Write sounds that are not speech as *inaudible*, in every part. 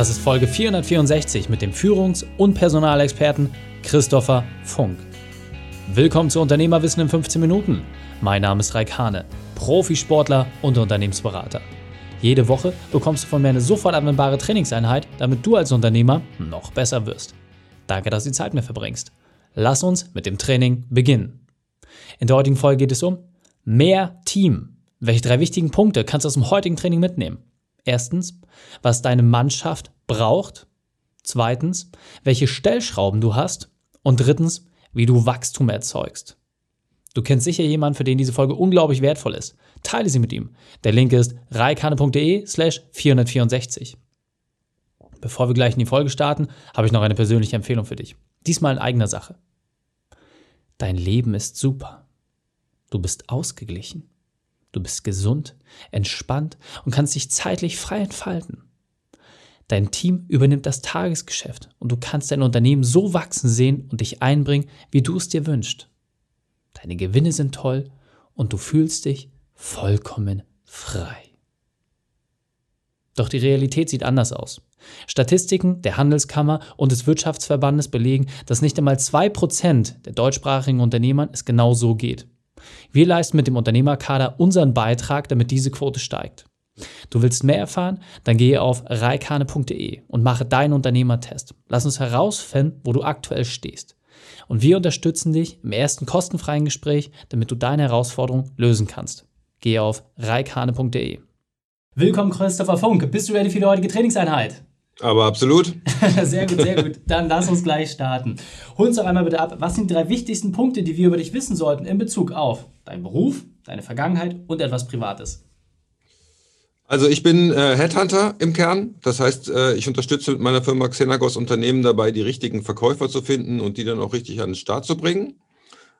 Das ist Folge 464 mit dem Führungs- und Personalexperten Christopher Funk. Willkommen zu Unternehmerwissen in 15 Minuten. Mein Name ist Raik Hane, Profisportler und Unternehmensberater. Jede Woche bekommst du von mir eine sofort anwendbare Trainingseinheit, damit du als Unternehmer noch besser wirst. Danke, dass du die Zeit mir verbringst. Lass uns mit dem Training beginnen. In der heutigen Folge geht es um mehr Team. Welche drei wichtigen Punkte kannst du aus dem heutigen Training mitnehmen? Erstens, was deine Mannschaft braucht. Zweitens, welche Stellschrauben du hast. Und drittens, wie du Wachstum erzeugst. Du kennst sicher jemanden, für den diese Folge unglaublich wertvoll ist. Teile sie mit ihm. Der Link ist reikane.de slash 464. Bevor wir gleich in die Folge starten, habe ich noch eine persönliche Empfehlung für dich. Diesmal in eigener Sache. Dein Leben ist super. Du bist ausgeglichen. Du bist gesund, entspannt und kannst dich zeitlich frei entfalten. Dein Team übernimmt das Tagesgeschäft und du kannst dein Unternehmen so wachsen sehen und dich einbringen, wie du es dir wünschst. Deine Gewinne sind toll und du fühlst dich vollkommen frei. Doch die Realität sieht anders aus. Statistiken der Handelskammer und des Wirtschaftsverbandes belegen, dass nicht einmal 2% der deutschsprachigen Unternehmern es genau so geht. Wir leisten mit dem Unternehmerkader unseren Beitrag, damit diese Quote steigt. Du willst mehr erfahren? Dann gehe auf reikane.de und mache deinen Unternehmertest. Lass uns herausfinden, wo du aktuell stehst. Und wir unterstützen dich im ersten kostenfreien Gespräch, damit du deine Herausforderung lösen kannst. Gehe auf reikane.de. Willkommen, Christopher Funk. Bist du ready für die heutige Trainingseinheit? Aber absolut. *laughs* sehr gut, sehr gut. Dann lass uns gleich starten. Hol uns doch einmal bitte ab, was sind die drei wichtigsten Punkte, die wir über dich wissen sollten in Bezug auf deinen Beruf, deine Vergangenheit und etwas Privates? Also ich bin äh, Headhunter im Kern. Das heißt, äh, ich unterstütze mit meiner Firma Xenagos Unternehmen dabei, die richtigen Verkäufer zu finden und die dann auch richtig an den Start zu bringen.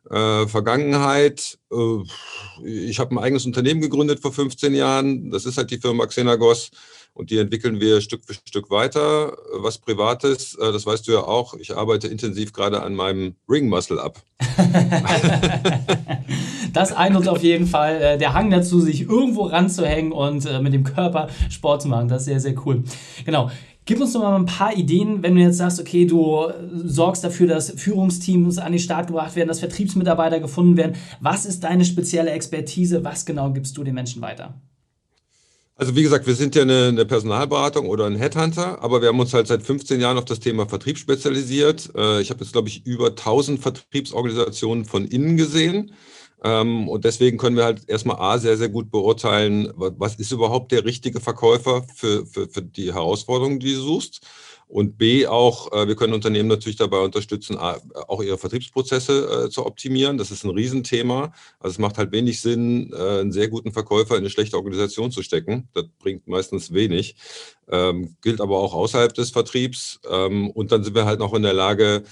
Äh, Vergangenheit, äh, ich habe ein eigenes Unternehmen gegründet vor 15 Jahren. Das ist halt die Firma Xenagos und die entwickeln wir Stück für Stück weiter. Was Privates, äh, das weißt du ja auch, ich arbeite intensiv gerade an meinem Ring Muscle ab. *laughs* das eint uns auf jeden Fall. Äh, der Hang dazu, sich irgendwo ranzuhängen und äh, mit dem Körper Sport zu machen, das ist sehr, sehr cool. Genau. Gib uns doch mal ein paar Ideen, wenn du jetzt sagst, okay, du sorgst dafür, dass Führungsteams an den Start gebracht werden, dass Vertriebsmitarbeiter gefunden werden. Was ist deine spezielle Expertise? Was genau gibst du den Menschen weiter? Also wie gesagt, wir sind ja eine, eine, Personalberatung oder ein Headhunter, aber wir haben uns halt seit 15 Jahren auf das Thema Vertrieb spezialisiert. Äh, ich habe jetzt, glaube ich, über 1000 Vertriebsorganisationen von innen gesehen. Ähm, und deswegen können wir halt erstmal A, sehr, sehr gut beurteilen, was ist überhaupt der richtige Verkäufer für, für, für die Herausforderungen, die du suchst. Und B auch, äh, wir können Unternehmen natürlich dabei unterstützen, auch ihre Vertriebsprozesse äh, zu optimieren. Das ist ein Riesenthema. Also es macht halt wenig Sinn, äh, einen sehr guten Verkäufer in eine schlechte Organisation zu stecken. Das bringt meistens wenig. Ähm, gilt aber auch außerhalb des Vertriebs. Ähm, und dann sind wir halt noch in der Lage,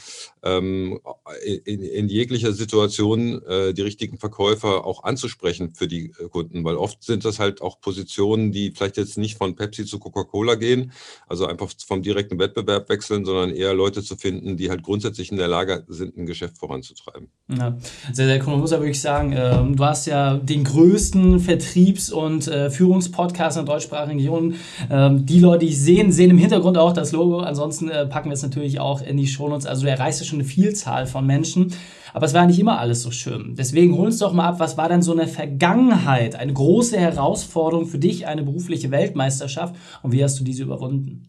ähm, in, in, jeglicher Situation äh, die richtigen Verkäufer auch anzusprechen für die Kunden, weil oft sind das halt auch Positionen, die vielleicht jetzt nicht von Pepsi zu Coca-Cola gehen, also einfach vom direkten Wettbewerb wechseln, sondern eher Leute zu finden, die halt grundsätzlich in der Lage sind, ein Geschäft voranzutreiben. Ja, sehr, sehr cool. Man muss ja wirklich sagen, äh, du hast ja den größten Vertriebs- und äh, Führungspodcast in der deutschsprachigen Region. Ähm, die Leute, die sehen, sehen im Hintergrund auch das Logo. Ansonsten äh, packen wir es natürlich auch in die Shownotes. Also du erreichst schon eine Vielzahl von Menschen. Aber es war nicht immer alles so schön. Deswegen hol uns doch mal ab, was war denn so eine Vergangenheit, eine große Herausforderung für dich, eine berufliche Weltmeisterschaft und wie hast du diese überwunden?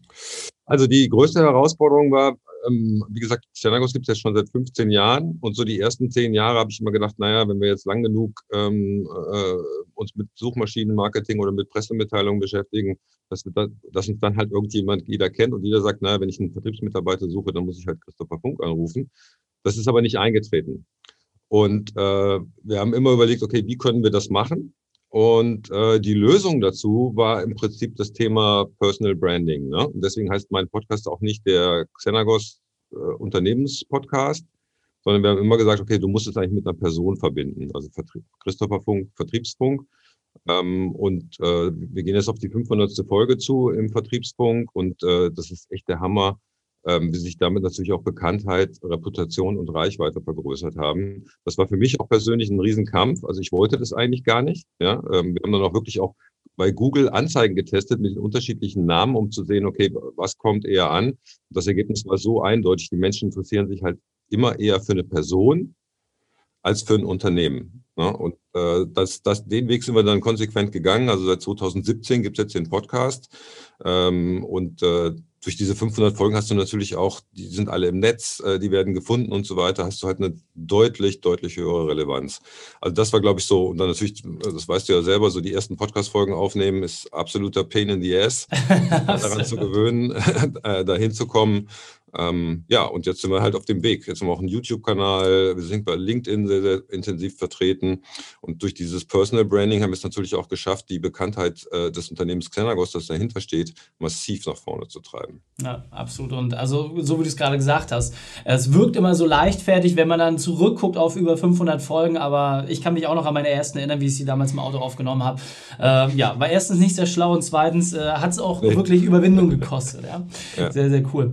Also die größte Herausforderung war, ähm, wie gesagt, Stenagos gibt es jetzt schon seit 15 Jahren und so die ersten zehn Jahre habe ich immer gedacht, naja, wenn wir jetzt lang genug ähm, äh, uns mit Suchmaschinenmarketing oder mit Pressemitteilungen beschäftigen, dass, wir da, dass uns dann halt irgendjemand jeder kennt und jeder sagt, naja, wenn ich einen Vertriebsmitarbeiter suche, dann muss ich halt Christopher Funk anrufen. Das ist aber nicht eingetreten. Und äh, wir haben immer überlegt, okay, wie können wir das machen? Und äh, die Lösung dazu war im Prinzip das Thema Personal Branding. Ne? Und deswegen heißt mein Podcast auch nicht der Xenagos äh, Unternehmenspodcast, sondern wir haben immer gesagt, okay, du musst es eigentlich mit einer Person verbinden. Also Vertrieb, Christopher Funk, Vertriebsfunk. Ähm, und äh, wir gehen jetzt auf die 500. Folge zu im Vertriebsfunk und äh, das ist echt der Hammer, ähm, wie sich damit natürlich auch Bekanntheit, Reputation und Reichweite vergrößert haben. Das war für mich auch persönlich ein Riesenkampf. Also ich wollte das eigentlich gar nicht. Ja, ähm, wir haben dann auch wirklich auch bei Google Anzeigen getestet mit den unterschiedlichen Namen, um zu sehen, okay, was kommt eher an. Das Ergebnis war so eindeutig, die Menschen interessieren sich halt immer eher für eine Person als für ein Unternehmen. Ne? Und äh, das, das, den Weg sind wir dann konsequent gegangen. Also seit 2017 gibt es jetzt den Podcast. Ähm, und äh, durch diese 500 Folgen hast du natürlich auch, die sind alle im Netz, äh, die werden gefunden und so weiter, hast du halt eine deutlich, deutlich höhere Relevanz. Also das war, glaube ich, so, und dann natürlich, das weißt du ja selber, so die ersten Podcast-Folgen aufnehmen ist absoluter Pain in the Ass, *laughs* daran zu gewöhnen, *laughs* äh, dahin zu kommen. Ähm, ja, und jetzt sind wir halt auf dem Weg. Jetzt haben wir auch einen YouTube-Kanal, wir sind bei LinkedIn sehr, sehr intensiv vertreten. Und durch dieses Personal Branding haben wir es natürlich auch geschafft, die Bekanntheit äh, des Unternehmens Xenagos, das dahinter steht, massiv nach vorne zu treiben. Ja, absolut. Und also, so wie du es gerade gesagt hast, es wirkt immer so leichtfertig, wenn man dann zurückguckt auf über 500 Folgen. Aber ich kann mich auch noch an meine ersten erinnern, wie ich sie damals im Auto aufgenommen habe. Äh, ja, war erstens nicht sehr schlau und zweitens äh, hat es auch nee. wirklich Überwindung gekostet. Ja? ja? Sehr, sehr cool.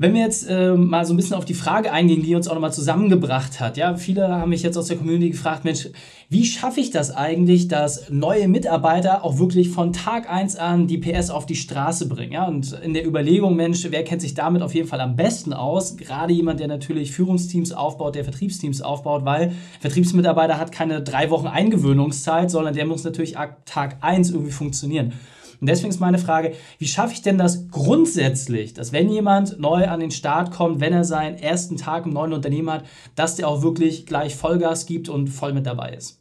Wenn wir jetzt äh, mal so ein bisschen auf die Frage eingehen, die uns auch nochmal zusammengebracht hat. Ja, viele haben mich jetzt aus der Community gefragt, Mensch, wie schaffe ich das eigentlich, dass neue Mitarbeiter auch wirklich von Tag 1 an die PS auf die Straße bringen? Ja, und in der Überlegung, Mensch, wer kennt sich damit auf jeden Fall am besten aus? Gerade jemand, der natürlich Führungsteams aufbaut, der Vertriebsteams aufbaut, weil Vertriebsmitarbeiter hat keine drei Wochen Eingewöhnungszeit, sondern der muss natürlich ab Tag 1 irgendwie funktionieren. Und deswegen ist meine Frage, wie schaffe ich denn das grundsätzlich, dass wenn jemand neu an den Start kommt, wenn er seinen ersten Tag im neuen Unternehmen hat, dass der auch wirklich gleich Vollgas gibt und voll mit dabei ist?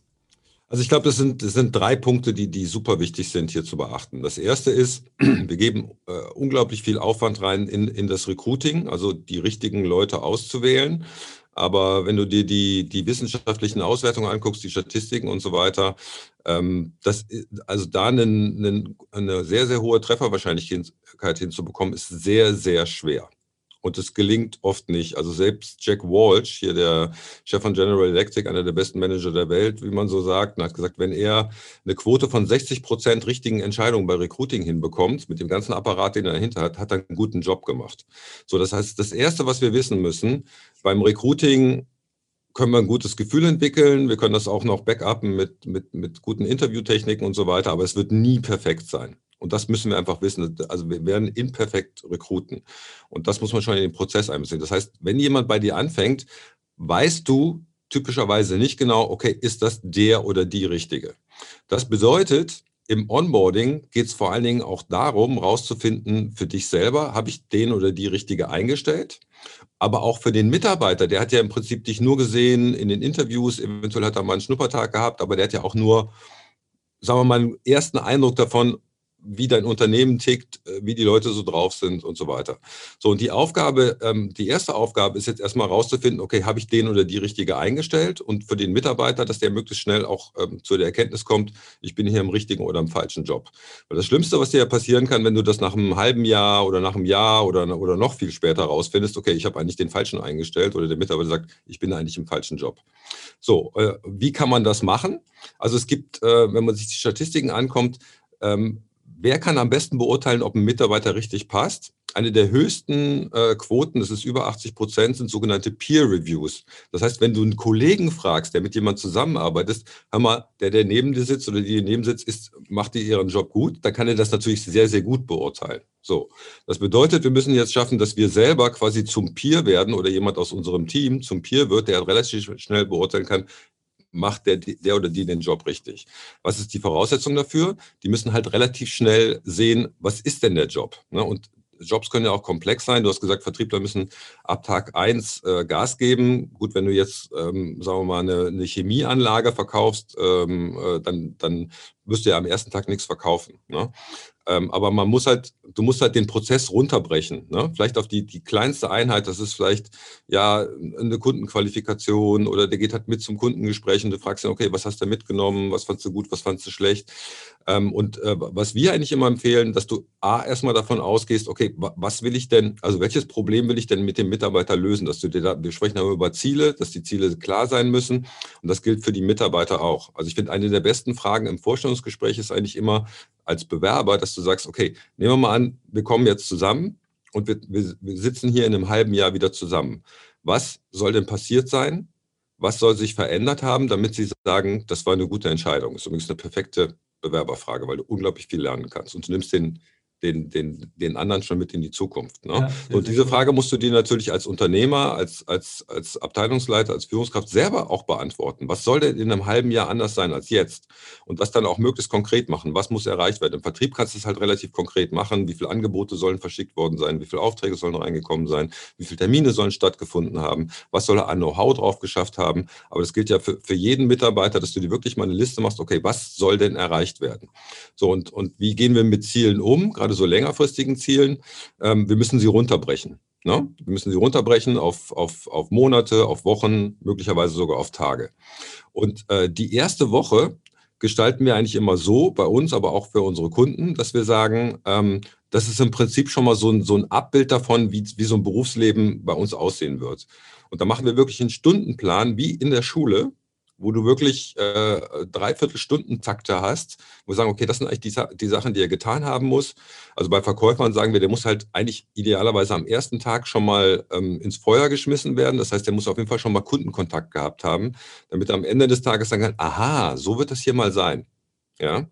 Also ich glaube, das sind, das sind drei Punkte, die, die super wichtig sind hier zu beachten. Das erste ist, *clears throat* wir geben äh, unglaublich viel Aufwand rein in, in das Recruiting, also die richtigen Leute auszuwählen. Aber wenn du dir die, die wissenschaftlichen Auswertungen anguckst, die Statistiken und so weiter, ähm, das, also da einen, einen, eine sehr, sehr hohe Trefferwahrscheinlichkeit hinzubekommen, ist sehr, sehr schwer. Und es gelingt oft nicht. Also selbst Jack Walsh, hier der Chef von General Electric, einer der besten Manager der Welt, wie man so sagt, hat gesagt, wenn er eine Quote von 60 Prozent richtigen Entscheidungen bei Recruiting hinbekommt, mit dem ganzen Apparat, den er dahinter hat, hat er einen guten Job gemacht. So, das heißt, das Erste, was wir wissen müssen, beim Recruiting können wir ein gutes Gefühl entwickeln. Wir können das auch noch backuppen mit, mit, mit guten Interviewtechniken und so weiter, aber es wird nie perfekt sein. Und das müssen wir einfach wissen. Also wir werden imperfekt rekruten. Und das muss man schon in den Prozess einbeziehen. Das heißt, wenn jemand bei dir anfängt, weißt du typischerweise nicht genau, okay, ist das der oder die Richtige? Das bedeutet, im Onboarding geht es vor allen Dingen auch darum, rauszufinden für dich selber, habe ich den oder die richtige eingestellt? Aber auch für den Mitarbeiter, der hat ja im Prinzip dich nur gesehen in den Interviews, eventuell hat er mal einen Schnuppertag gehabt, aber der hat ja auch nur, sagen wir mal, einen ersten Eindruck davon, wie dein Unternehmen tickt, äh, wie die Leute so drauf sind und so weiter. So, und die Aufgabe, ähm, die erste Aufgabe ist jetzt erstmal rauszufinden, okay, habe ich den oder die richtige eingestellt und für den Mitarbeiter, dass der möglichst schnell auch ähm, zu der Erkenntnis kommt, ich bin hier im richtigen oder im falschen Job. Weil das Schlimmste, was dir ja passieren kann, wenn du das nach einem halben Jahr oder nach einem Jahr oder, oder noch viel später rausfindest, okay, ich habe eigentlich den falschen eingestellt oder der Mitarbeiter sagt, ich bin eigentlich im falschen Job. So, äh, wie kann man das machen? Also es gibt, äh, wenn man sich die Statistiken ankommt, ähm, Wer kann am besten beurteilen, ob ein Mitarbeiter richtig passt? Eine der höchsten äh, Quoten, das ist über 80 Prozent, sind sogenannte Peer Reviews. Das heißt, wenn du einen Kollegen fragst, der mit jemandem zusammenarbeitet, hör mal, der, der neben dir sitzt oder die neben sitzt, ist, macht die ihren Job gut, dann kann er das natürlich sehr, sehr gut beurteilen. So. Das bedeutet, wir müssen jetzt schaffen, dass wir selber quasi zum Peer werden oder jemand aus unserem Team zum Peer wird, der relativ schnell beurteilen kann, macht der, der oder die den Job richtig. Was ist die Voraussetzung dafür? Die müssen halt relativ schnell sehen, was ist denn der Job? Ne? Und Jobs können ja auch komplex sein. Du hast gesagt, Vertriebler müssen ab Tag 1 äh, Gas geben. Gut, wenn du jetzt, ähm, sagen wir mal, eine, eine Chemieanlage verkaufst, ähm, äh, dann, dann wirst du ja am ersten Tag nichts verkaufen. Ne? Ähm, aber man muss halt, du musst halt den Prozess runterbrechen. Ne? Vielleicht auf die, die kleinste Einheit, das ist vielleicht ja eine Kundenqualifikation oder der geht halt mit zum Kundengespräch und du fragst ihn, okay, was hast du mitgenommen, was fandst du gut, was fandst du schlecht? Ähm, und äh, was wir eigentlich immer empfehlen, dass du A, erstmal davon ausgehst, okay, was will ich denn, also welches Problem will ich denn mit dem Mitarbeiter lösen? Dass du dir da, wir sprechen aber über Ziele, dass die Ziele klar sein müssen und das gilt für die Mitarbeiter auch. Also ich finde, eine der besten Fragen im Vorstellungsgespräch ist eigentlich immer als Bewerber, dass du sagst, okay, nehmen wir mal an, wir kommen jetzt zusammen und wir, wir, wir sitzen hier in einem halben Jahr wieder zusammen. Was soll denn passiert sein? Was soll sich verändert haben, damit Sie sagen, das war eine gute Entscheidung? Das ist übrigens eine perfekte Bewerberfrage, weil du unglaublich viel lernen kannst und du nimmst den, den, den, den anderen schon mit in die Zukunft. Ne? Ja, so, und diese. Frage musst du dir natürlich als Unternehmer, als, als, als Abteilungsleiter, als Führungskraft selber auch beantworten. Was soll denn in einem halben Jahr anders sein als jetzt? Und das dann auch möglichst konkret machen. Was muss erreicht werden? Im Vertrieb kannst du es halt relativ konkret machen. Wie viele Angebote sollen verschickt worden sein? Wie viele Aufträge sollen reingekommen sein? Wie viele Termine sollen stattgefunden haben? Was soll er an Know-how drauf geschafft haben? Aber das gilt ja für, für jeden Mitarbeiter, dass du dir wirklich mal eine Liste machst, okay, was soll denn erreicht werden? So, und, und wie gehen wir mit Zielen um? Gerade gerade so längerfristigen Zielen, ähm, wir müssen sie runterbrechen. Ne? Wir müssen sie runterbrechen auf, auf, auf Monate, auf Wochen, möglicherweise sogar auf Tage. Und äh, die erste Woche gestalten wir eigentlich immer so, bei uns, aber auch für unsere Kunden, dass wir sagen, ähm, das ist im Prinzip schon mal so ein, so ein Abbild davon, wie, wie so ein Berufsleben bei uns aussehen wird. Und da machen wir wirklich einen Stundenplan wie in der Schule, wo du wirklich äh, Dreiviertelstunden-Takte hast, wo wir sagen, okay, das sind eigentlich die, die Sachen, die er getan haben muss. Also bei Verkäufern sagen wir, der muss halt eigentlich idealerweise am ersten Tag schon mal ähm, ins Feuer geschmissen werden. Das heißt, der muss auf jeden Fall schon mal Kundenkontakt gehabt haben, damit er am Ende des Tages sagen kann, aha, so wird das hier mal sein. Ja,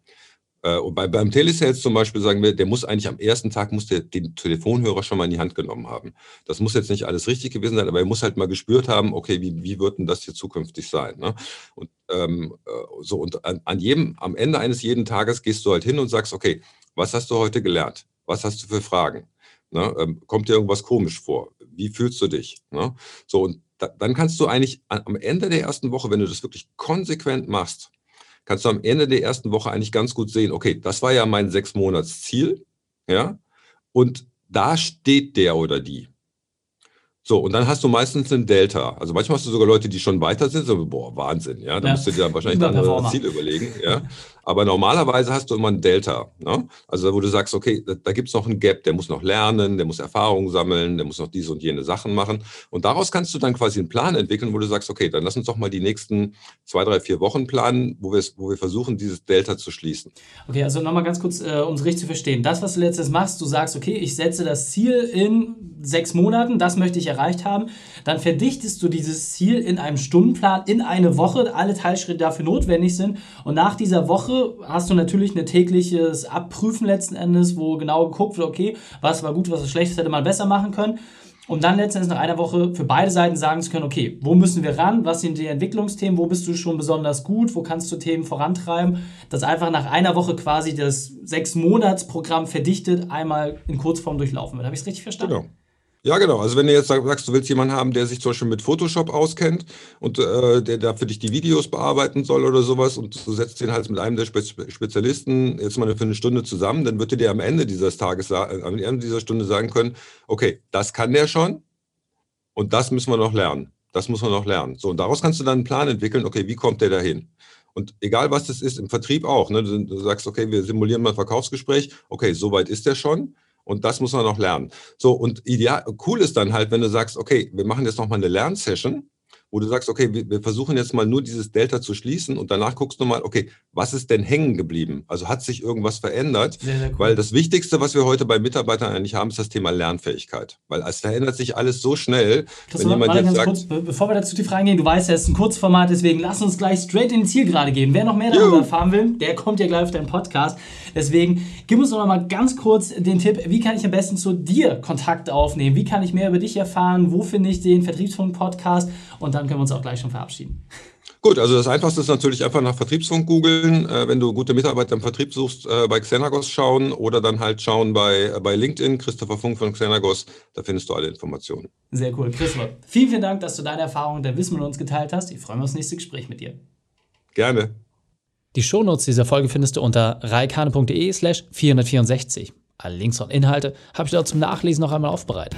und bei, beim Telesales zum Beispiel sagen wir, der muss eigentlich am ersten Tag muss der den Telefonhörer schon mal in die Hand genommen haben. Das muss jetzt nicht alles richtig gewesen sein, aber er muss halt mal gespürt haben, okay, wie, wie wird denn das hier zukünftig sein? Ne? Und ähm, äh, so und an, an jedem, am Ende eines jeden Tages gehst du halt hin und sagst, okay, was hast du heute gelernt? Was hast du für Fragen? Ne? Ähm, kommt dir irgendwas komisch vor? Wie fühlst du dich? Ne? So, und da, dann kannst du eigentlich am Ende der ersten Woche, wenn du das wirklich konsequent machst, kannst du am Ende der ersten Woche eigentlich ganz gut sehen, okay, das war ja mein sechs Monats Ziel, ja, und da steht der oder die. So, und dann hast du meistens einen Delta. Also manchmal hast du sogar Leute, die schon weiter sind, so, boah, Wahnsinn, ja. Da ja. musst du dir dann wahrscheinlich ein anderes Ziel überlegen, ja. *laughs* Aber normalerweise hast du immer ein Delta. Ne? Also wo du sagst, okay, da, da gibt es noch ein Gap, der muss noch lernen, der muss Erfahrungen sammeln, der muss noch diese und jene Sachen machen. Und daraus kannst du dann quasi einen Plan entwickeln, wo du sagst, okay, dann lass uns doch mal die nächsten zwei, drei, vier Wochen planen, wo wir, wo wir versuchen, dieses Delta zu schließen. Okay, also nochmal ganz kurz, äh, um es richtig zu verstehen. Das, was du letztes machst, du sagst, okay, ich setze das Ziel in sechs Monaten, das möchte ich erreicht haben. Dann verdichtest du dieses Ziel in einem Stundenplan in eine Woche, alle Teilschritte dafür notwendig sind. Und nach dieser Woche hast du natürlich ein tägliches Abprüfen letzten Endes, wo genau geguckt wird, okay, was war gut, was war schlecht, was hätte man besser machen können. Um dann letztendlich nach einer Woche für beide Seiten sagen zu können, okay, wo müssen wir ran, was sind die Entwicklungsthemen, wo bist du schon besonders gut, wo kannst du Themen vorantreiben, dass einfach nach einer Woche quasi das Sechs-Monats-Programm verdichtet einmal in Kurzform durchlaufen wird. Habe ich es richtig verstanden? Genau. Ja, genau. Also wenn du jetzt sagst, du willst jemanden haben, der sich zum Beispiel mit Photoshop auskennt und äh, der da für dich die Videos bearbeiten soll oder sowas und du setzt den halt mit einem der Spezialisten jetzt mal für eine Stunde zusammen, dann wird er dir am Ende dieses Tages, äh, am Ende dieser Stunde sagen können, okay, das kann der schon und das müssen wir noch lernen. Das muss man noch lernen. So, und daraus kannst du dann einen Plan entwickeln, okay, wie kommt der dahin? Und egal was das ist, im Vertrieb auch, ne? du, sagst, okay, wir simulieren mal ein Verkaufsgespräch, okay, soweit ist der schon und das muss man noch lernen. So, und ideal, cool ist dann halt, wenn du sagst, okay, wir machen jetzt nochmal eine Lernsession wo du sagst, okay, wir, versuchen jetzt mal nur dieses Delta zu schließen und danach guckst du mal, okay, was ist denn hängen geblieben? Also hat sich irgendwas verändert? Sehr, sehr cool. Weil das Wichtigste, was wir heute bei Mitarbeitern eigentlich haben, ist das Thema Lernfähigkeit. Weil es verändert sich alles so schnell. wenn jemand jetzt sagt, kurz, bevor wir dazu die Fragen gehen, du weißt ja, es ist ein Kurzformat, deswegen lass uns gleich straight in die Zielgerade gehen. Wer noch mehr darüber erfahren will, der kommt ja gleich auf deinen Podcast. Deswegen gib uns noch mal ganz kurz den Tipp, wie kann ich am besten zu dir Kontakt aufnehmen? Wie kann ich mehr über dich erfahren? Wo finde ich den Vertriebsfunk-Podcast? Und dann dann können wir uns auch gleich schon verabschieden. Gut, also das Einfachste ist natürlich einfach nach Vertriebsfunk googeln. Äh, wenn du gute Mitarbeiter im Vertrieb suchst, äh, bei Xenagos schauen oder dann halt schauen bei, äh, bei LinkedIn, Christopher Funk von Xenagos, da findest du alle Informationen. Sehr cool. Christopher, vielen, vielen Dank, dass du deine Erfahrungen und dein Wissen mit uns geteilt hast. Ich freue mich auf das nächste Gespräch mit dir. Gerne. Die Shownotes dieser Folge findest du unter reikane.de slash 464. Alle Links und Inhalte habe ich dort zum Nachlesen noch einmal aufbereitet.